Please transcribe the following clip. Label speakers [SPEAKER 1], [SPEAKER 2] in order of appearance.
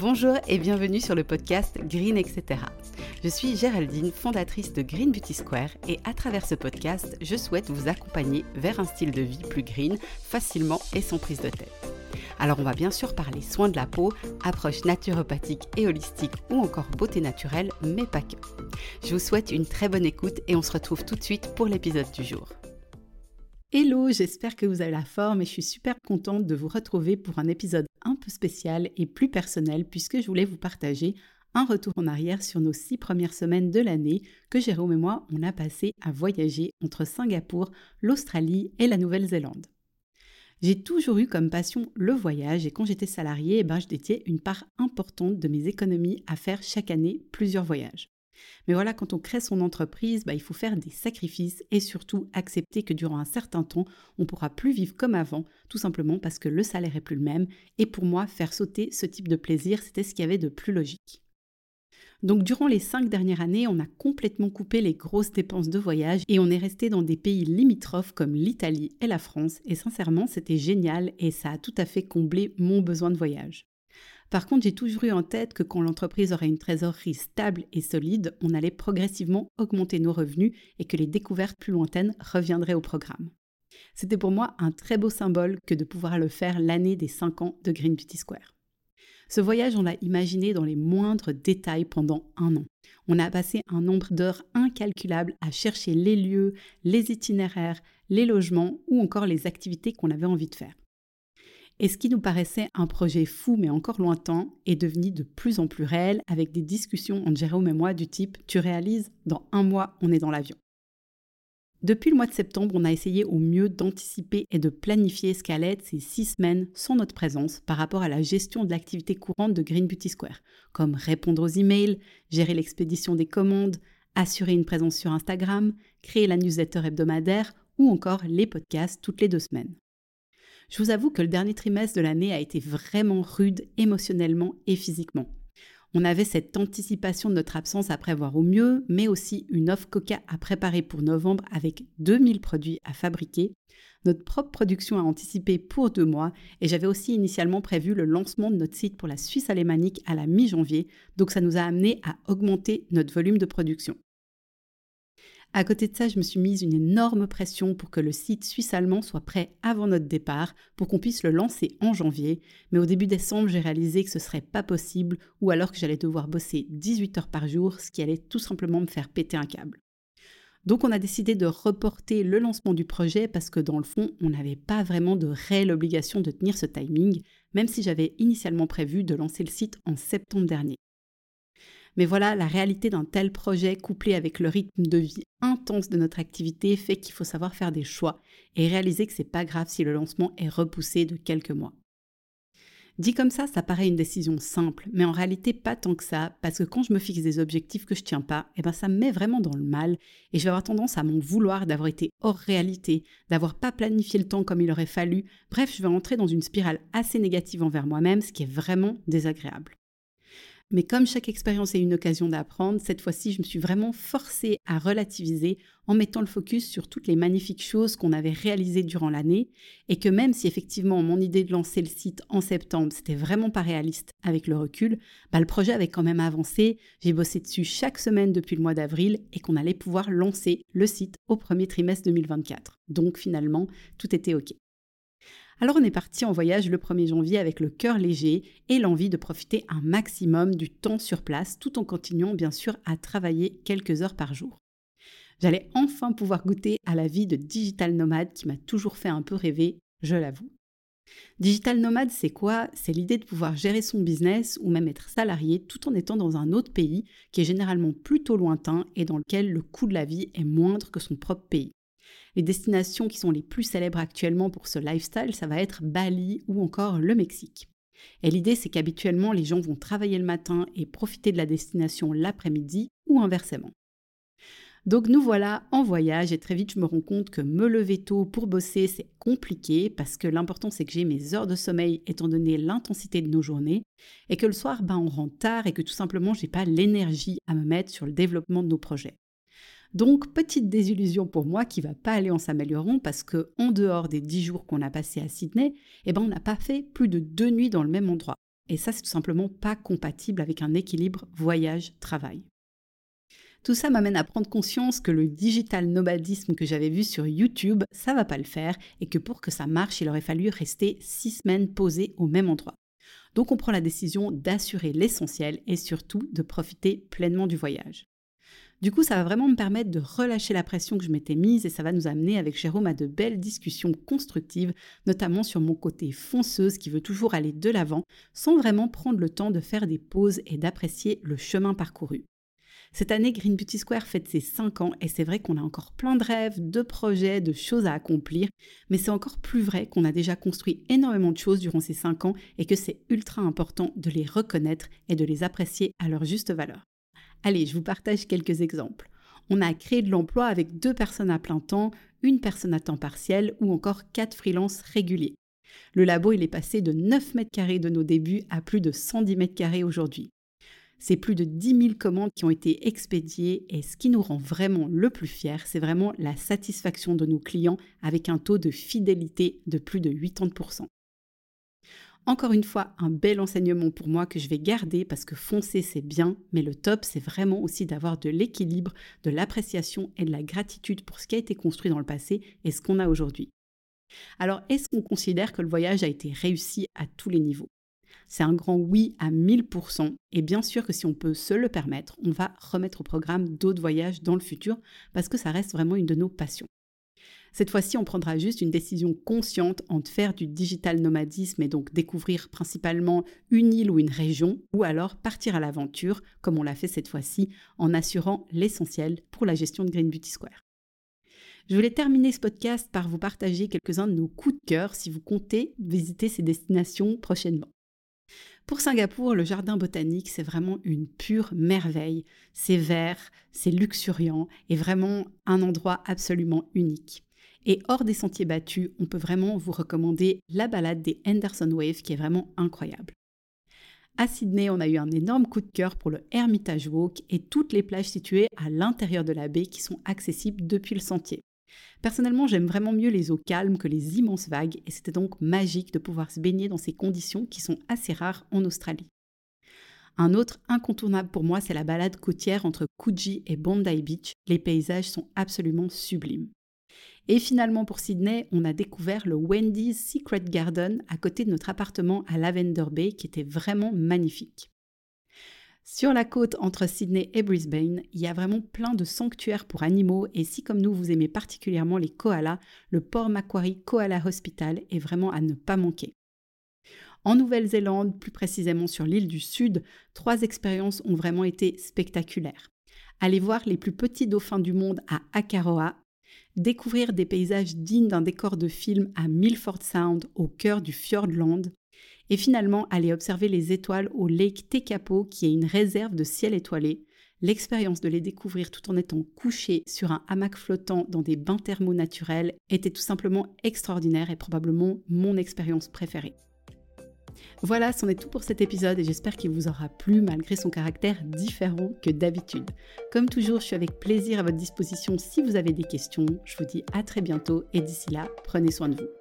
[SPEAKER 1] Bonjour et bienvenue sur le podcast Green etc. Je suis Géraldine, fondatrice de Green Beauty Square et à travers ce podcast, je souhaite vous accompagner vers un style de vie plus green, facilement et sans prise de tête. Alors on va bien sûr parler soins de la peau, approche naturopathique et holistique ou encore beauté naturelle, mais pas que. Je vous souhaite une très bonne écoute et on se retrouve tout de suite pour l'épisode du jour. Hello, j'espère que vous avez la forme et je suis super contente de vous retrouver pour un épisode un peu spécial et plus personnel puisque je voulais vous partager un retour en arrière sur nos six premières semaines de l'année que Jérôme et moi on a passé à voyager entre Singapour, l'Australie et la Nouvelle-Zélande. J'ai toujours eu comme passion le voyage et quand j'étais salariée, eh ben, je dédiais une part importante de mes économies à faire chaque année plusieurs voyages. Mais voilà, quand on crée son entreprise, bah, il faut faire des sacrifices et surtout accepter que durant un certain temps, on ne pourra plus vivre comme avant, tout simplement parce que le salaire est plus le même. Et pour moi, faire sauter ce type de plaisir, c'était ce qu'il y avait de plus logique. Donc durant les cinq dernières années, on a complètement coupé les grosses dépenses de voyage et on est resté dans des pays limitrophes comme l'Italie et la France. Et sincèrement, c'était génial et ça a tout à fait comblé mon besoin de voyage. Par contre, j'ai toujours eu en tête que quand l'entreprise aurait une trésorerie stable et solide, on allait progressivement augmenter nos revenus et que les découvertes plus lointaines reviendraient au programme. C'était pour moi un très beau symbole que de pouvoir le faire l'année des 5 ans de Green Beauty Square. Ce voyage, on l'a imaginé dans les moindres détails pendant un an. On a passé un nombre d'heures incalculable à chercher les lieux, les itinéraires, les logements ou encore les activités qu'on avait envie de faire. Et ce qui nous paraissait un projet fou mais encore lointain est devenu de plus en plus réel avec des discussions entre Jérôme et moi du type Tu réalises, dans un mois, on est dans l'avion. Depuis le mois de septembre, on a essayé au mieux d'anticiper et de planifier ce qu'allait être ces six semaines sans notre présence par rapport à la gestion de l'activité courante de Green Beauty Square, comme répondre aux emails, gérer l'expédition des commandes, assurer une présence sur Instagram, créer la newsletter hebdomadaire ou encore les podcasts toutes les deux semaines. Je vous avoue que le dernier trimestre de l'année a été vraiment rude émotionnellement et physiquement. On avait cette anticipation de notre absence à prévoir au mieux, mais aussi une offre Coca à préparer pour novembre avec 2000 produits à fabriquer, notre propre production à anticiper pour deux mois, et j'avais aussi initialement prévu le lancement de notre site pour la Suisse alémanique à la mi-janvier, donc ça nous a amené à augmenter notre volume de production. À côté de ça, je me suis mise une énorme pression pour que le site suisse-allemand soit prêt avant notre départ, pour qu'on puisse le lancer en janvier. Mais au début décembre, j'ai réalisé que ce serait pas possible, ou alors que j'allais devoir bosser 18 heures par jour, ce qui allait tout simplement me faire péter un câble. Donc on a décidé de reporter le lancement du projet parce que dans le fond, on n'avait pas vraiment de réelle obligation de tenir ce timing, même si j'avais initialement prévu de lancer le site en septembre dernier. Mais voilà, la réalité d'un tel projet couplé avec le rythme de vie intense de notre activité fait qu'il faut savoir faire des choix et réaliser que c'est pas grave si le lancement est repoussé de quelques mois. Dit comme ça, ça paraît une décision simple, mais en réalité pas tant que ça, parce que quand je me fixe des objectifs que je tiens pas, eh ben ça me met vraiment dans le mal, et je vais avoir tendance à m'en vouloir d'avoir été hors réalité, d'avoir pas planifié le temps comme il aurait fallu, bref, je vais entrer dans une spirale assez négative envers moi-même, ce qui est vraiment désagréable. Mais comme chaque expérience est une occasion d'apprendre, cette fois-ci, je me suis vraiment forcée à relativiser en mettant le focus sur toutes les magnifiques choses qu'on avait réalisées durant l'année et que même si effectivement mon idée de lancer le site en septembre, c'était vraiment pas réaliste avec le recul, bah, le projet avait quand même avancé. J'ai bossé dessus chaque semaine depuis le mois d'avril et qu'on allait pouvoir lancer le site au premier trimestre 2024. Donc finalement, tout était OK. Alors on est parti en voyage le 1er janvier avec le cœur léger et l'envie de profiter un maximum du temps sur place tout en continuant bien sûr à travailler quelques heures par jour. J'allais enfin pouvoir goûter à la vie de digital nomade qui m'a toujours fait un peu rêver, je l'avoue. Digital nomade, c'est quoi? C'est l'idée de pouvoir gérer son business ou même être salarié tout en étant dans un autre pays qui est généralement plutôt lointain et dans lequel le coût de la vie est moindre que son propre pays. Les destinations qui sont les plus célèbres actuellement pour ce lifestyle, ça va être Bali ou encore le Mexique. Et l'idée, c'est qu'habituellement, les gens vont travailler le matin et profiter de la destination l'après-midi ou inversement. Donc nous voilà en voyage et très vite je me rends compte que me lever tôt pour bosser c'est compliqué parce que l'important c'est que j'ai mes heures de sommeil étant donné l'intensité de nos journées et que le soir ben, on rentre tard et que tout simplement j'ai pas l'énergie à me mettre sur le développement de nos projets. Donc, petite désillusion pour moi qui va pas aller en s'améliorant parce que, en dehors des 10 jours qu'on a passés à Sydney, eh ben, on n'a pas fait plus de deux nuits dans le même endroit. et ça c'est tout simplement pas compatible avec un équilibre voyage-travail. Tout ça m'amène à prendre conscience que le digital nomadisme que j'avais vu sur YouTube, ça va pas le faire et que pour que ça marche, il aurait fallu rester six semaines posé au même endroit. Donc on prend la décision d'assurer l'essentiel et surtout de profiter pleinement du voyage. Du coup, ça va vraiment me permettre de relâcher la pression que je m'étais mise et ça va nous amener avec Jérôme à de belles discussions constructives, notamment sur mon côté fonceuse qui veut toujours aller de l'avant sans vraiment prendre le temps de faire des pauses et d'apprécier le chemin parcouru. Cette année, Green Beauty Square fête ses 5 ans et c'est vrai qu'on a encore plein de rêves, de projets, de choses à accomplir, mais c'est encore plus vrai qu'on a déjà construit énormément de choses durant ces 5 ans et que c'est ultra important de les reconnaître et de les apprécier à leur juste valeur. Allez, je vous partage quelques exemples. On a créé de l'emploi avec deux personnes à plein temps, une personne à temps partiel ou encore quatre freelances réguliers. Le labo, il est passé de 9 mètres carrés de nos débuts à plus de 110 mètres carrés aujourd'hui. C'est plus de 10 000 commandes qui ont été expédiées et ce qui nous rend vraiment le plus fiers, c'est vraiment la satisfaction de nos clients avec un taux de fidélité de plus de 80%. Encore une fois, un bel enseignement pour moi que je vais garder parce que foncer c'est bien, mais le top c'est vraiment aussi d'avoir de l'équilibre, de l'appréciation et de la gratitude pour ce qui a été construit dans le passé et ce qu'on a aujourd'hui. Alors, est-ce qu'on considère que le voyage a été réussi à tous les niveaux? C'est un grand oui à 1000%. Et bien sûr que si on peut se le permettre, on va remettre au programme d'autres voyages dans le futur parce que ça reste vraiment une de nos passions. Cette fois-ci, on prendra juste une décision consciente entre faire du digital nomadisme et donc découvrir principalement une île ou une région, ou alors partir à l'aventure, comme on l'a fait cette fois-ci, en assurant l'essentiel pour la gestion de Green Beauty Square. Je voulais terminer ce podcast par vous partager quelques-uns de nos coups de cœur si vous comptez visiter ces destinations prochainement. Pour Singapour, le jardin botanique, c'est vraiment une pure merveille. C'est vert, c'est luxuriant et vraiment un endroit absolument unique. Et hors des sentiers battus, on peut vraiment vous recommander la balade des Henderson Wave qui est vraiment incroyable. À Sydney, on a eu un énorme coup de cœur pour le Hermitage Walk et toutes les plages situées à l'intérieur de la baie qui sont accessibles depuis le sentier. Personnellement, j'aime vraiment mieux les eaux calmes que les immenses vagues et c'était donc magique de pouvoir se baigner dans ces conditions qui sont assez rares en Australie. Un autre incontournable pour moi, c'est la balade côtière entre Coogee et Bondi Beach. Les paysages sont absolument sublimes. Et finalement, pour Sydney, on a découvert le Wendy's Secret Garden à côté de notre appartement à Lavender Bay qui était vraiment magnifique. Sur la côte entre Sydney et Brisbane, il y a vraiment plein de sanctuaires pour animaux et si comme nous vous aimez particulièrement les koalas, le Port Macquarie Koala Hospital est vraiment à ne pas manquer. En Nouvelle-Zélande, plus précisément sur l'île du Sud, trois expériences ont vraiment été spectaculaires. Allez voir les plus petits dauphins du monde à Akaroa, découvrir des paysages dignes d'un décor de film à Milford Sound au cœur du Fjordland et finalement aller observer les étoiles au Lake Tekapo qui est une réserve de ciel étoilé. L'expérience de les découvrir tout en étant couché sur un hamac flottant dans des bains thermaux naturels était tout simplement extraordinaire et probablement mon expérience préférée. Voilà, c'en est tout pour cet épisode et j'espère qu'il vous aura plu malgré son caractère différent que d'habitude. Comme toujours, je suis avec plaisir à votre disposition si vous avez des questions. Je vous dis à très bientôt et d'ici là, prenez soin de vous.